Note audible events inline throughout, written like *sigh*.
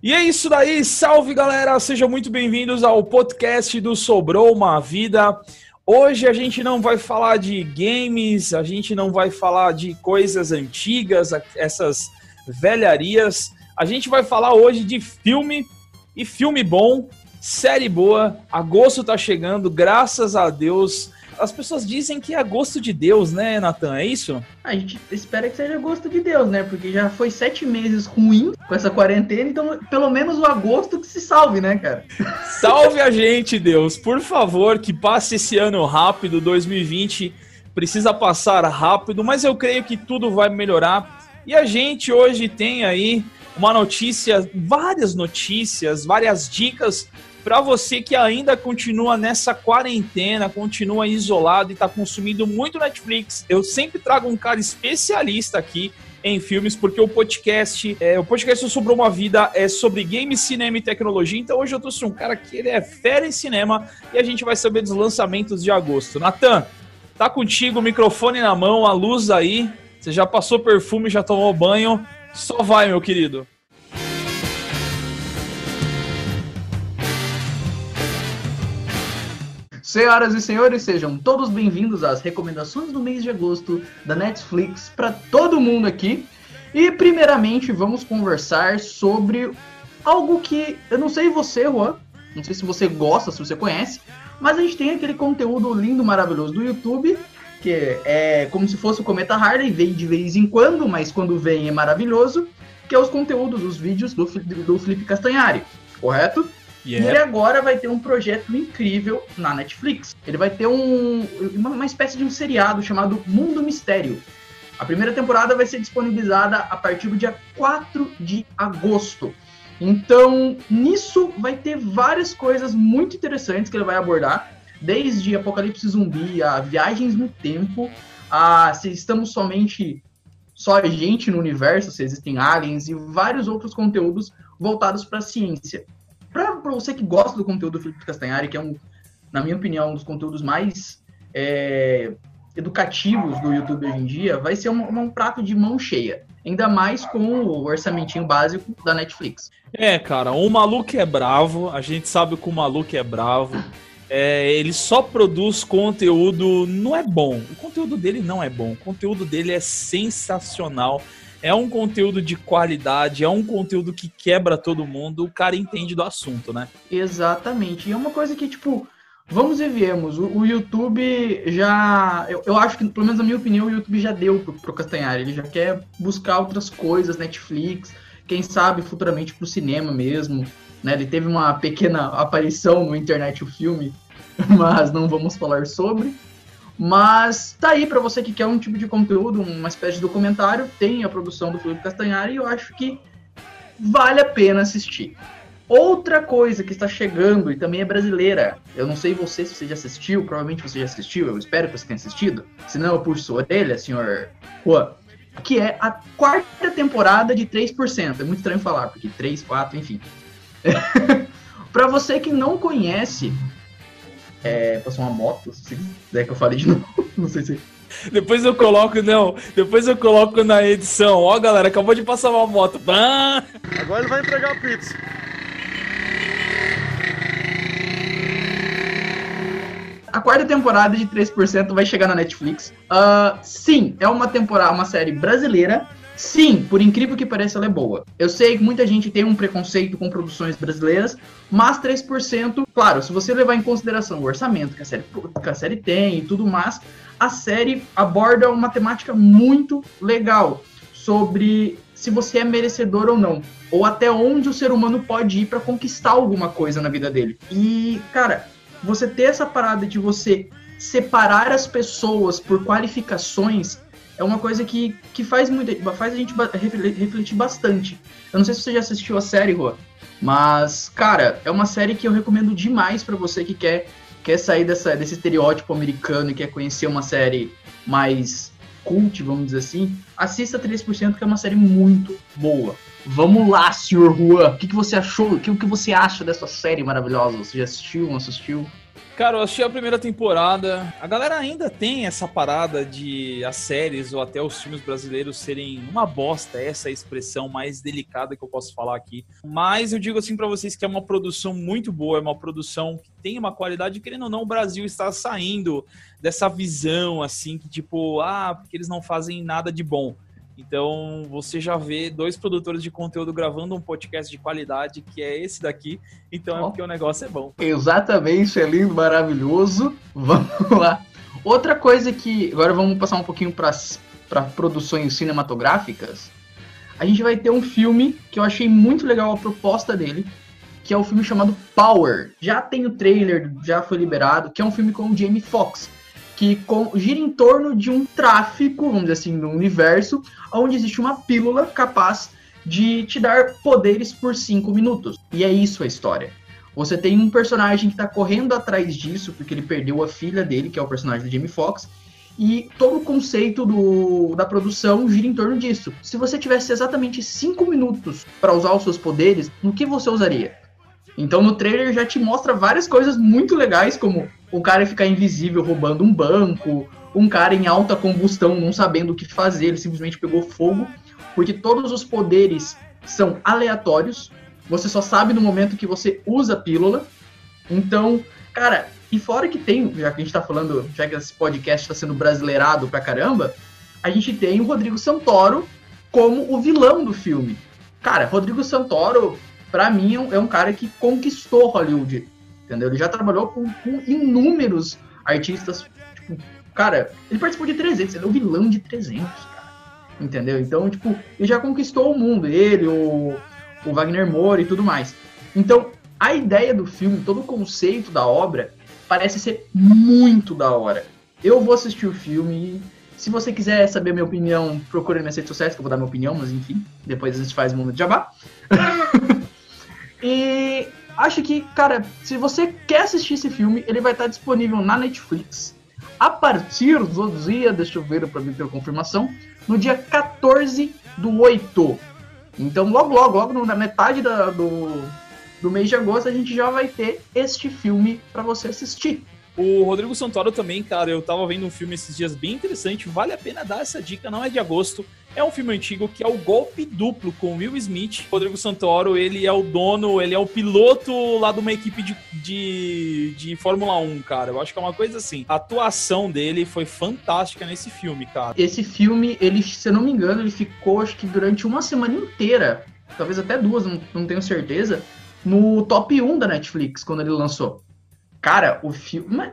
E é isso daí, salve galera, sejam muito bem-vindos ao podcast do Sobrou uma Vida. Hoje a gente não vai falar de games, a gente não vai falar de coisas antigas, essas velharias. A gente vai falar hoje de filme e filme bom, série boa. Agosto tá chegando, graças a Deus as pessoas dizem que é gosto de Deus, né, Natan? É isso? A gente espera que seja gosto de Deus, né? Porque já foi sete meses ruim com essa quarentena, então pelo menos o agosto que se salve, né, cara? *laughs* Salve a gente, Deus. Por favor, que passe esse ano rápido, 2020 precisa passar rápido, mas eu creio que tudo vai melhorar. E a gente hoje tem aí uma notícia, várias notícias, várias dicas para você que ainda continua nessa quarentena, continua isolado e está consumindo muito Netflix, eu sempre trago um cara especialista aqui em filmes, porque o podcast, é, o podcast Sobrou uma Vida é sobre game, cinema e tecnologia. Então hoje eu trouxe um cara que ele é fera em cinema e a gente vai saber dos lançamentos de agosto. Natan, tá contigo, microfone na mão, a luz aí. Você já passou perfume, já tomou banho. Só vai, meu querido. Senhoras e senhores, sejam todos bem-vindos às recomendações do mês de agosto da Netflix para todo mundo aqui. E primeiramente vamos conversar sobre algo que eu não sei você, Juan, não sei se você gosta, se você conhece, mas a gente tem aquele conteúdo lindo, maravilhoso do YouTube, que é como se fosse o Cometa Harley, vem de vez em quando, mas quando vem é maravilhoso, que é os conteúdos, os vídeos do, do Felipe Castanhari, correto? Yeah. E ele agora vai ter um projeto incrível na Netflix. Ele vai ter um, uma, uma espécie de um seriado chamado Mundo Mistério. A primeira temporada vai ser disponibilizada a partir do dia 4 de agosto. Então, nisso vai ter várias coisas muito interessantes que ele vai abordar, desde apocalipse zumbi a viagens no tempo, a se estamos somente só gente no universo, se existem aliens e vários outros conteúdos voltados para a ciência para você que gosta do conteúdo do Felipe Castanhari, que é um, na minha opinião, um dos conteúdos mais é, educativos do YouTube hoje em dia, vai ser um, um, prato de mão cheia. Ainda mais com o orçamentinho básico da Netflix. É, cara, o maluco é bravo, a gente sabe que o maluco é bravo. É, ele só produz conteúdo, não é bom. O conteúdo dele não é bom. O conteúdo dele é sensacional é um conteúdo de qualidade, é um conteúdo que quebra todo mundo, o cara entende do assunto, né? Exatamente. E é uma coisa que, tipo, vamos e viemos. O, o YouTube já. Eu, eu, acho que, pelo menos na minha opinião, o YouTube já deu pro, pro Castanhari. Ele já quer buscar outras coisas, Netflix, quem sabe futuramente pro cinema mesmo. Né? Ele teve uma pequena aparição no Internet o filme, *laughs* mas não vamos falar sobre. Mas tá aí para você que quer um tipo de conteúdo, uma espécie de documentário, tem a produção do Felipe Castanhari e eu acho que vale a pena assistir. Outra coisa que está chegando e também é brasileira, eu não sei você se você já assistiu, provavelmente você já assistiu, eu espero que você tenha assistido, senão eu puxo sua orelha, senhor Juan, que é a quarta temporada de 3%. É muito estranho falar, porque 3, 4, enfim. *laughs* para você que não conhece, é, passou uma moto, se quiser que eu fale de novo. *laughs* Não sei se. Depois eu coloco, não. Depois eu coloco na edição. Ó, galera, acabou de passar uma moto. Agora ele vai entregar a pizza. A quarta temporada de 3% vai chegar na Netflix. Uh, sim, é uma temporada, uma série brasileira Sim, por incrível que pareça, ela é boa. Eu sei que muita gente tem um preconceito com produções brasileiras, mas 3%, claro, se você levar em consideração o orçamento que a série, que a série tem e tudo mais, a série aborda uma temática muito legal sobre se você é merecedor ou não, ou até onde o ser humano pode ir para conquistar alguma coisa na vida dele. E, cara, você ter essa parada de você separar as pessoas por qualificações é uma coisa que, que faz, muito, faz a gente refletir bastante. Eu não sei se você já assistiu a série, Rô, mas, cara, é uma série que eu recomendo demais para você que quer, quer sair dessa, desse estereótipo americano e quer conhecer uma série mais cult, vamos dizer assim. Assista 3%, que é uma série muito boa. Vamos lá, senhor Juan. O que, que você achou? O que, que você acha dessa série maravilhosa? Você já assistiu, não assistiu? Cara, eu assisti a primeira temporada. A galera ainda tem essa parada de as séries ou até os filmes brasileiros serem uma bosta, essa é a expressão mais delicada que eu posso falar aqui. Mas eu digo assim para vocês que é uma produção muito boa, é uma produção que tem uma qualidade, querendo ou não, o Brasil está saindo dessa visão assim que tipo, ah, porque eles não fazem nada de bom. Então você já vê dois produtores de conteúdo gravando um podcast de qualidade, que é esse daqui. Então oh. é porque o negócio é bom. Exatamente, é lindo, maravilhoso. *laughs* Vamos lá. Outra coisa que. Agora vamos passar um pouquinho para produções cinematográficas. A gente vai ter um filme que eu achei muito legal a proposta dele, que é o um filme chamado Power. Já tem o trailer, já foi liberado, que é um filme com o Jamie Foxx que com, gira em torno de um tráfico, vamos dizer assim, no universo, onde existe uma pílula capaz de te dar poderes por 5 minutos. E é isso a história. Você tem um personagem que está correndo atrás disso, porque ele perdeu a filha dele, que é o personagem do Jamie Foxx, e todo o conceito do, da produção gira em torno disso. Se você tivesse exatamente 5 minutos para usar os seus poderes, no que você usaria? Então no trailer já te mostra várias coisas muito legais, como o cara ficar invisível roubando um banco, um cara em alta combustão não sabendo o que fazer, ele simplesmente pegou fogo, porque todos os poderes são aleatórios, você só sabe no momento que você usa a pílula. Então, cara, e fora que tem, já que a gente tá falando, já que esse podcast está sendo brasileirado pra caramba, a gente tem o Rodrigo Santoro como o vilão do filme. Cara, Rodrigo Santoro para mim, é um cara que conquistou Hollywood, entendeu? Ele já trabalhou com, com inúmeros artistas, tipo, cara, ele participou de 300, ele é o vilão de 300, cara, entendeu? Então, tipo, ele já conquistou o mundo, ele, o, o Wagner Moura e tudo mais. Então, a ideia do filme, todo o conceito da obra, parece ser muito da hora. Eu vou assistir o filme se você quiser saber minha opinião, procure nas redes sociais, que eu vou dar minha opinião, mas enfim, depois a gente faz o mundo de jabá. *laughs* E acho que, cara, se você quer assistir esse filme, ele vai estar disponível na Netflix a partir do dia, deixa eu ver para mim ter confirmação, no dia 14 do 8. Então, logo, logo, logo na metade da, do, do mês de agosto, a gente já vai ter este filme para você assistir. O Rodrigo Santoro também, cara, eu tava vendo um filme esses dias bem interessante, vale a pena dar essa dica, não é de agosto, é um filme antigo que é o Golpe Duplo com Will Smith. Rodrigo Santoro, ele é o dono, ele é o piloto lá de uma equipe de, de, de Fórmula 1, cara. Eu acho que é uma coisa assim. A atuação dele foi fantástica nesse filme, cara. Esse filme, ele, se eu não me engano, ele ficou, acho que durante uma semana inteira, talvez até duas, não, não tenho certeza, no top 1 da Netflix, quando ele lançou. Cara, o filme.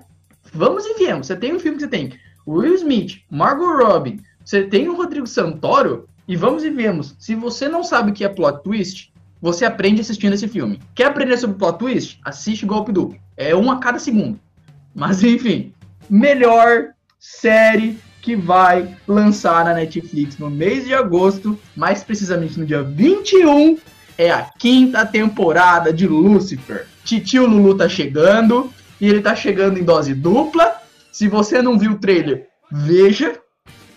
Vamos e viemos. Você tem um filme que você tem Will Smith, Margot Robbie, você tem o Rodrigo Santoro, e vamos e viemos. Se você não sabe o que é plot twist, você aprende assistindo esse filme. Quer aprender sobre plot twist? Assiste Golpe Duplo. É um a cada segundo. Mas enfim, melhor série que vai lançar na Netflix no mês de agosto, mais precisamente no dia 21, é a quinta temporada de Lucifer. Titio Lulu tá chegando e ele tá chegando em dose dupla. Se você não viu o trailer, veja,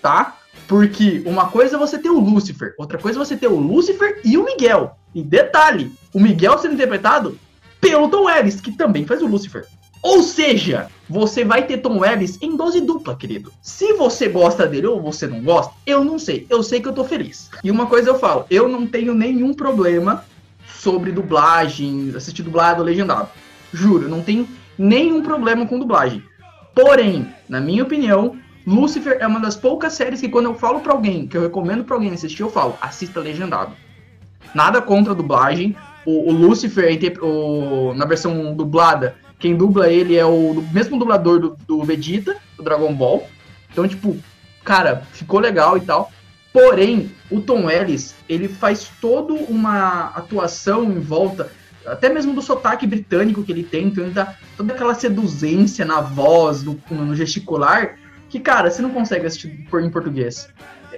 tá? Porque uma coisa é você ter o Lucifer, outra coisa é você ter o Lucifer e o Miguel. E detalhe, o Miguel sendo interpretado pelo Tom Ellis, que também faz o Lucifer. Ou seja, você vai ter Tom Ellis em dose dupla, querido. Se você gosta dele ou você não gosta, eu não sei. Eu sei que eu tô feliz. E uma coisa eu falo, eu não tenho nenhum problema sobre dublagem, assistir dublado legendado. Juro, não tenho nenhum problema com dublagem. Porém, na minha opinião, Lucifer é uma das poucas séries que quando eu falo para alguém, que eu recomendo para alguém assistir, eu falo, assista legendado. Nada contra a dublagem. O, o Lucifer, o, na versão dublada, quem dubla ele é o mesmo dublador do, do Vegeta, do Dragon Ball. Então, tipo, cara, ficou legal e tal. Porém, o Tom Ellis, ele faz toda uma atuação em volta, até mesmo do sotaque britânico que ele tem, então ele dá toda aquela seduzência na voz, no, no gesticular, que, cara, você não consegue assistir em português.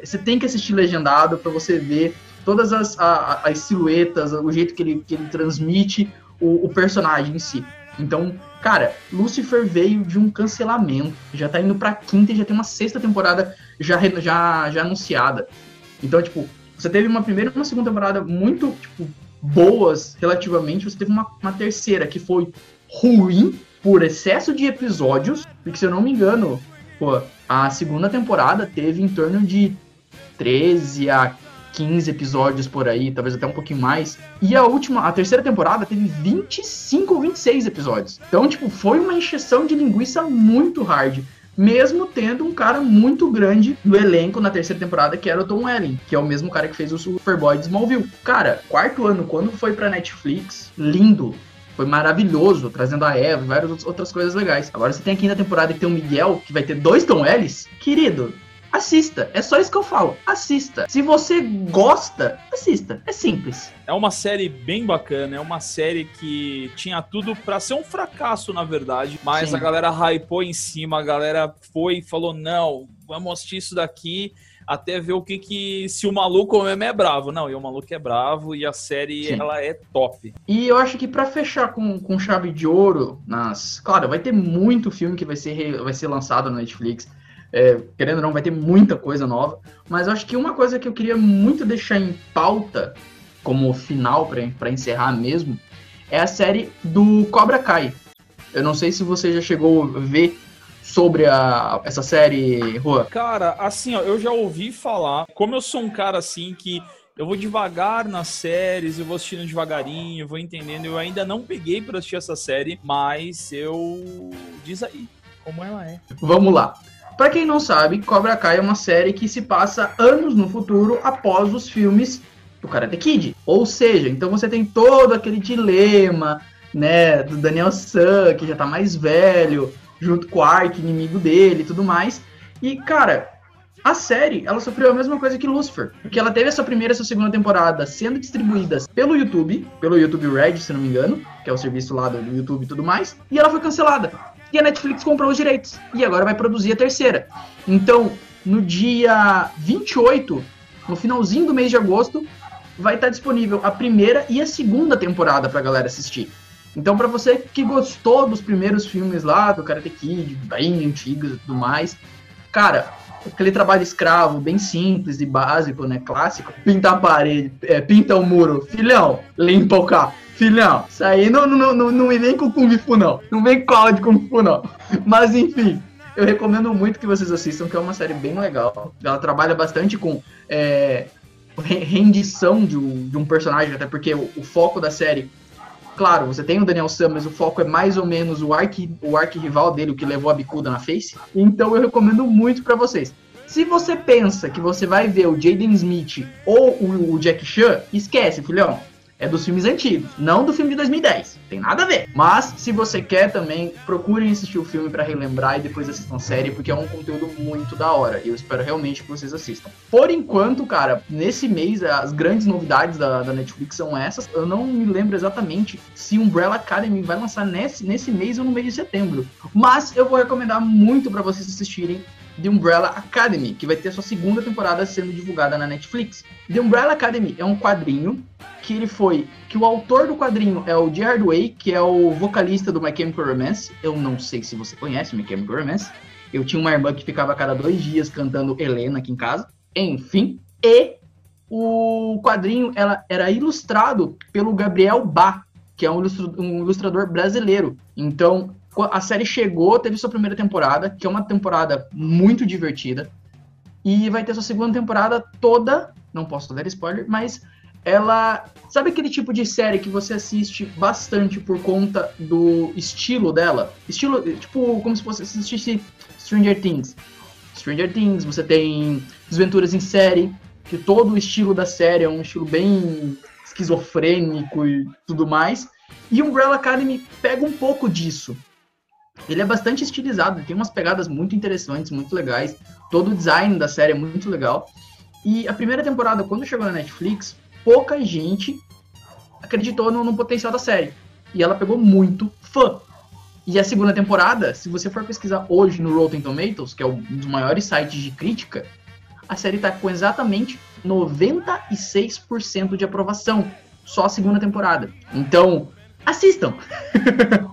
Você tem que assistir legendado para você ver todas as, a, as silhuetas, o jeito que ele, que ele transmite o, o personagem em si. Então, cara, Lucifer veio de um cancelamento. Já tá indo pra quinta e já tem uma sexta temporada já, já, já anunciada. Então, tipo, você teve uma primeira e uma segunda temporada muito, tipo, boas relativamente. Você teve uma, uma terceira que foi ruim. por excesso de episódios, porque se eu não me engano, pô, a segunda temporada teve em torno de 13 a 15 episódios por aí, talvez até um pouquinho mais. E a última, a terceira temporada teve 25 ou 26 episódios. Então, tipo, foi uma encheção de linguiça muito hard mesmo tendo um cara muito grande no elenco na terceira temporada, que era o Tom Welling, que é o mesmo cara que fez o Superboy de Smallville. Cara, quarto ano, quando foi pra Netflix, lindo. Foi maravilhoso, trazendo a Eva e várias outras coisas legais. Agora você tem aqui na temporada que tem o Miguel, que vai ter dois Tom Ellis. Querido, assista. É só isso que eu falo. Assista. Se você gosta, assista. É simples. É uma série bem bacana, é uma série que tinha tudo para ser um fracasso, na verdade, mas Sim. a galera hypou em cima, a galera foi e falou: "Não, vamos assistir isso daqui" até ver o que que se o maluco mesmo é bravo. Não, e o maluco é bravo e a série Sim. ela é top. E eu acho que para fechar com, com chave de ouro nas, claro, vai ter muito filme que vai ser vai ser lançado na Netflix. É, querendo ou não, vai ter muita coisa nova. Mas eu acho que uma coisa que eu queria muito deixar em pauta, como final para encerrar mesmo, é a série do Cobra Kai. Eu não sei se você já chegou a ver sobre a, essa série, Rua. Cara, assim, ó, eu já ouvi falar. Como eu sou um cara assim que eu vou devagar nas séries, eu vou assistindo devagarinho, vou entendendo. Eu ainda não peguei para assistir essa série, mas eu. Diz aí como ela é. Vamos lá. Para quem não sabe, Cobra Kai é uma série que se passa anos no futuro após os filmes do Karate Kid. Ou seja, então você tem todo aquele dilema, né, do Daniel San, que já tá mais velho, junto com o Ark, inimigo dele e tudo mais. E, cara, a série, ela sofreu a mesma coisa que Lucifer, porque ela teve a sua primeira e sua segunda temporada sendo distribuídas pelo YouTube, pelo YouTube Red, se não me engano, que é o serviço lá do YouTube e tudo mais, e ela foi cancelada e a Netflix comprou os direitos. E agora vai produzir a terceira. Então, no dia 28, no finalzinho do mês de agosto, vai estar disponível a primeira e a segunda temporada pra galera assistir. Então, para você que gostou dos primeiros filmes lá, do Karate Kid, bem antigos e tudo mais, cara, aquele trabalho escravo, bem simples e básico, né? Clássico. Pinta a parede, é, pinta o muro. Filhão, limpa o carro. Filhão, isso aí não, não, não, não vem com Kung Fu, não. Não vem com aula de Kung Fu, não. Mas, enfim, eu recomendo muito que vocês assistam, que é uma série bem legal. Ela trabalha bastante com é, rendição de um, de um personagem, até porque o, o, foco da série. Claro, você tem o Daniel Sam, mas o foco é mais ou menos o arc, o arc rival dele, o que levou a bicuda na face. Então eu recomendo muito para vocês. Se você pensa que você vai ver o Jaden Smith ou o, o Jack Chan, esquece, filhão é dos filmes antigos, não do filme de 2010. Tem nada a ver. Mas se você quer também, procurem assistir o filme para relembrar e depois assistam a série, porque é um conteúdo muito da hora. E eu espero realmente que vocês assistam. Por enquanto, cara, nesse mês as grandes novidades da, da Netflix são essas. Eu não me lembro exatamente se Umbrella Academy vai lançar nesse, nesse mês ou no mês de setembro. Mas eu vou recomendar muito para vocês assistirem The Umbrella Academy, que vai ter sua segunda temporada sendo divulgada na Netflix. The Umbrella Academy é um quadrinho que ele foi que o autor do quadrinho é o Gerard Way, que é o vocalista do My Chemical Romance. Eu não sei se você conhece My Chemical Romance. Eu tinha uma irmã que ficava a cada dois dias cantando Helena aqui em casa. Enfim, e o quadrinho ela era ilustrado pelo Gabriel Bá, que é um ilustrador brasileiro. Então, a série chegou, teve sua primeira temporada, que é uma temporada muito divertida. E vai ter sua segunda temporada toda. Não posso dar spoiler, mas ela. Sabe aquele tipo de série que você assiste bastante por conta do estilo dela? Estilo, tipo, como se você assistisse Stranger Things. Stranger Things, você tem Desventuras em Série, que todo o estilo da série é um estilo bem esquizofrênico e tudo mais. E Umbrella Academy pega um pouco disso. Ele é bastante estilizado, tem umas pegadas muito interessantes, muito legais. Todo o design da série é muito legal. E a primeira temporada, quando chegou na Netflix, pouca gente acreditou no, no potencial da série. E ela pegou muito fã. E a segunda temporada, se você for pesquisar hoje no Rotten Tomatoes, que é um dos maiores sites de crítica, a série está com exatamente 96% de aprovação. Só a segunda temporada. Então, assistam! *laughs*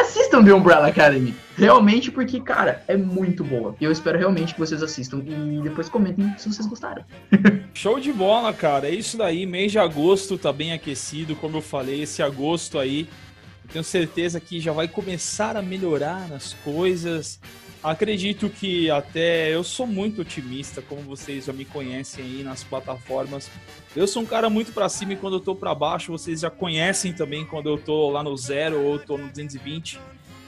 assistam The Umbrella Academy. Realmente, porque, cara, é muito boa. E eu espero realmente que vocês assistam e depois comentem se vocês gostaram. *laughs* Show de bola, cara. É isso daí. Mês de agosto tá bem aquecido, como eu falei. Esse agosto aí Eu tenho certeza que já vai começar a melhorar as coisas. Acredito que até eu sou muito otimista, como vocês já me conhecem aí nas plataformas. Eu sou um cara muito para cima e quando eu tô para baixo, vocês já conhecem também quando eu tô lá no zero ou tô no 220.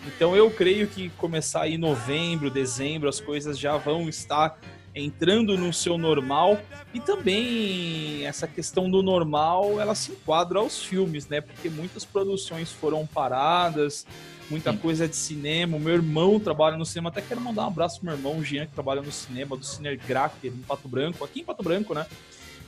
Então eu creio que começar aí novembro, dezembro, as coisas já vão estar entrando no seu normal e também essa questão do normal ela se enquadra aos filmes, né? Porque muitas produções foram paradas, muita Sim. coisa de cinema. O meu irmão trabalha no cinema, até quero mandar um abraço pro meu irmão, o Jean, que trabalha no cinema, do Cinegracker, em Pato Branco, aqui em Pato Branco, né?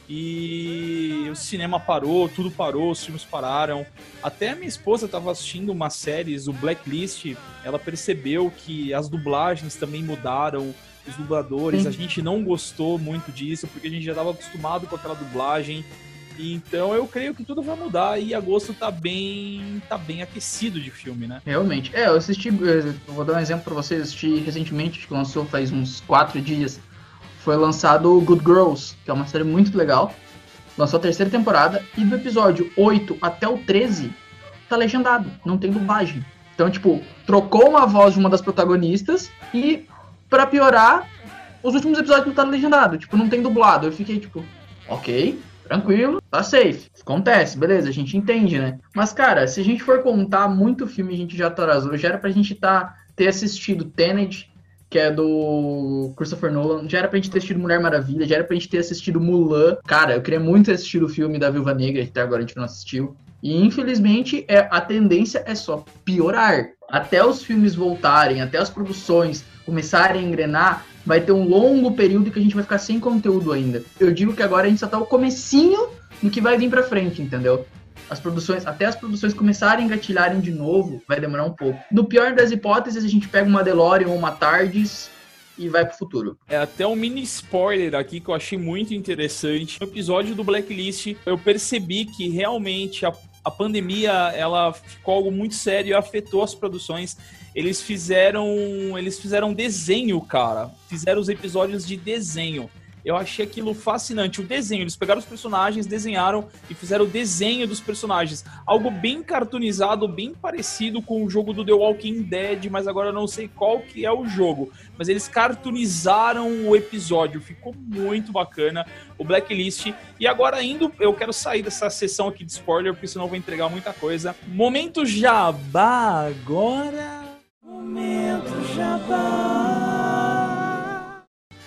E o cinema parou, tudo parou, os filmes pararam. Até a minha esposa estava assistindo uma série, o Blacklist, ela percebeu que as dublagens também mudaram, os dubladores. Sim. A gente não gostou muito disso, porque a gente já estava acostumado com aquela dublagem. Então eu creio que tudo vai mudar e agosto tá bem tá bem aquecido de filme, né? Realmente. É, eu assisti, eu vou dar um exemplo para vocês, assisti recentemente, que lançou faz uns quatro dias. Foi lançado Good Girls, que é uma série muito legal. Lançou a terceira temporada e do episódio 8 até o 13 tá legendado, não tem dublagem. Então, tipo, trocou uma voz de uma das protagonistas e, para piorar, os últimos episódios não tá legendado, tipo, não tem dublado. Eu fiquei tipo, ok, tranquilo, tá safe. Acontece, beleza, a gente entende, né? Mas, cara, se a gente for contar muito filme, a gente já atrasou. Já era pra gente tá, ter assistido Tenet, que é do Christopher Nolan. Já era pra gente ter assistido Mulher Maravilha, já era pra gente ter assistido Mulan. Cara, eu queria muito ter assistido o filme da Viúva Negra, que até agora a gente não assistiu. E infelizmente é, a tendência é só piorar. Até os filmes voltarem, até as produções começarem a engrenar, vai ter um longo período que a gente vai ficar sem conteúdo ainda. Eu digo que agora a gente só tá o comecinho do que vai vir pra frente, entendeu? As produções, até as produções começarem a engatilharem de novo, vai demorar um pouco. No pior das hipóteses, a gente pega uma DeLorean ou uma TARDIS e vai pro futuro. É até um mini spoiler aqui que eu achei muito interessante. No episódio do Blacklist, eu percebi que realmente a a pandemia ela ficou algo muito sério e afetou as produções. Eles fizeram, eles fizeram desenho, cara. Fizeram os episódios de desenho. Eu achei aquilo fascinante. O desenho, eles pegaram os personagens, desenharam e fizeram o desenho dos personagens. Algo bem cartoonizado, bem parecido com o jogo do The Walking Dead, mas agora eu não sei qual que é o jogo. Mas eles cartoonizaram o episódio, ficou muito bacana o Blacklist. E agora indo, eu quero sair dessa sessão aqui de spoiler, porque senão eu vou entregar muita coisa. Momento Jabá agora. Momento Jabá.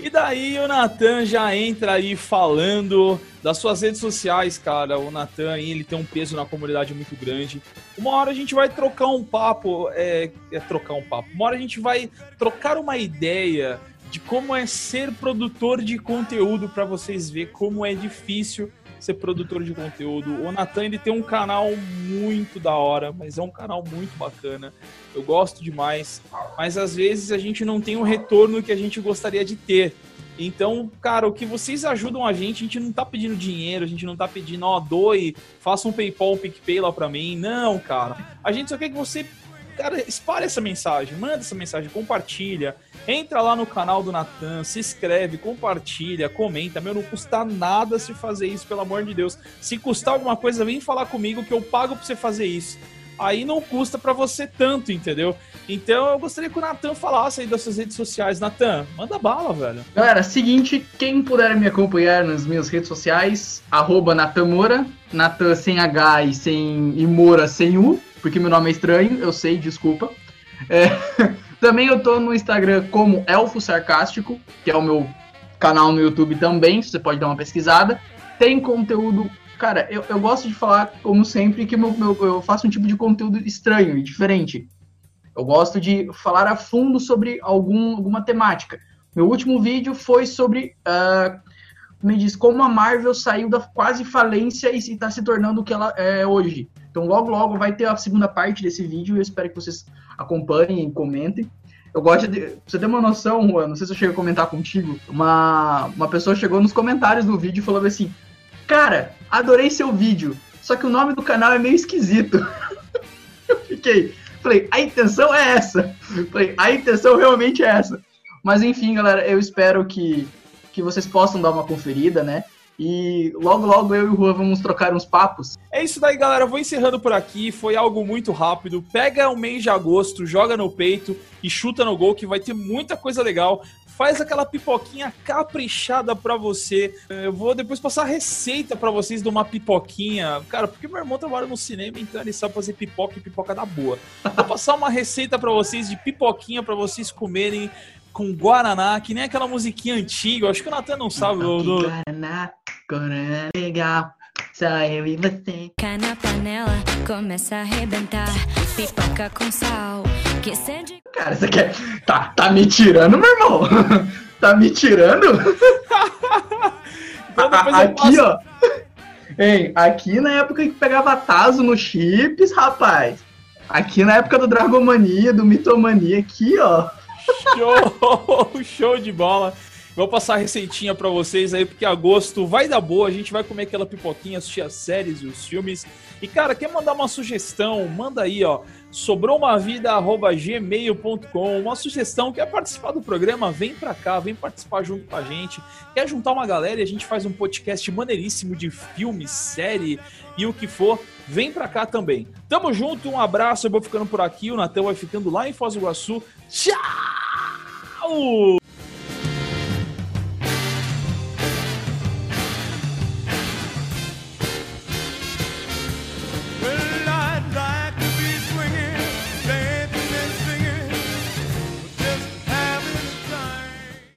E daí o Natan já entra aí falando das suas redes sociais, cara. O Natan ele tem um peso na comunidade muito grande. Uma hora a gente vai trocar um papo, é, é trocar um papo. Uma hora a gente vai trocar uma ideia de como é ser produtor de conteúdo para vocês ver como é difícil ser produtor de conteúdo. O Natan ele tem um canal muito da hora, mas é um canal muito bacana. Eu gosto demais, mas às vezes a gente não tem o retorno que a gente gostaria de ter. Então, cara, o que vocês ajudam a gente, a gente não tá pedindo dinheiro, a gente não tá pedindo, ó, doe, faça um PayPal, um PicPay lá pra mim. Não, cara. A gente só quer que você cara, espalhe essa mensagem, manda essa mensagem, compartilha. Entra lá no canal do Natan, se inscreve, compartilha, comenta. Meu, não custa nada se fazer isso, pelo amor de Deus. Se custar alguma coisa, vem falar comigo que eu pago pra você fazer isso. Aí não custa para você tanto, entendeu? Então eu gostaria que o Natan falasse aí das suas redes sociais. Natan, manda bala, velho. Galera, seguinte, quem puder me acompanhar nas minhas redes sociais, arroba Natan Moura, Natan sem H e sem e Moura sem U porque meu nome é estranho, eu sei, desculpa. É, *laughs* também eu tô no Instagram como Elfo Sarcástico, que é o meu canal no YouTube também, você pode dar uma pesquisada. Tem conteúdo. Cara, eu, eu gosto de falar, como sempre, que meu, meu, eu faço um tipo de conteúdo estranho e diferente. Eu gosto de falar a fundo sobre algum, alguma temática. Meu último vídeo foi sobre. Uh, me diz como a Marvel saiu da quase falência e está se tornando o que ela é hoje. Então logo logo vai ter a segunda parte desse vídeo. Eu espero que vocês acompanhem e comentem. Eu gosto de. Você ter uma noção, Juan, não sei se eu cheguei a comentar contigo. Uma, uma pessoa chegou nos comentários do vídeo e falou assim: Cara, adorei seu vídeo. Só que o nome do canal é meio esquisito. *laughs* eu fiquei. Falei, a intenção é essa. Falei, a intenção realmente é essa. Mas enfim, galera, eu espero que, que vocês possam dar uma conferida, né? E logo, logo eu e o Juan vamos trocar uns papos. É isso daí, galera. Vou encerrando por aqui. Foi algo muito rápido. Pega o mês de agosto, joga no peito e chuta no gol, que vai ter muita coisa legal. Faz aquela pipoquinha caprichada pra você. Eu vou depois passar a receita pra vocês de uma pipoquinha. Cara, porque meu irmão trabalha no cinema, então ele sabe fazer pipoca e pipoca da boa. Vou passar uma receita pra vocês de pipoquinha pra vocês comerem com Guaraná, que nem aquela musiquinha antiga. Eu acho que o Natan não sabe. Do- e Guaraná, Guaraná legal. Só eu e você. Cá na panela, começa a arrebentar. Pipoca com sal, que sede. Cara, você quer. Tá, tá me tirando, meu irmão? *laughs* tá me tirando? Então *laughs* aqui, ó. Hein, aqui na época que pegava Tazo no chips, rapaz. Aqui na época do Dragomania, do Mitomania, aqui, ó. Show! *laughs* Show de bola! Vou passar a receitinha pra vocês aí, porque agosto vai dar boa, a gente vai comer aquela pipoquinha, assistir as séries e os filmes. E, cara, quer mandar uma sugestão? Manda aí, ó. Sobrou uma vida@gmail.com, uma sugestão, quer participar do programa? Vem pra cá, vem participar junto com a gente. Quer juntar uma galera e a gente faz um podcast maneiríssimo de filme, série e o que for? Vem pra cá também. Tamo junto, um abraço, eu vou ficando por aqui, o Natan vai ficando lá em Foz do Iguaçu. Tchau!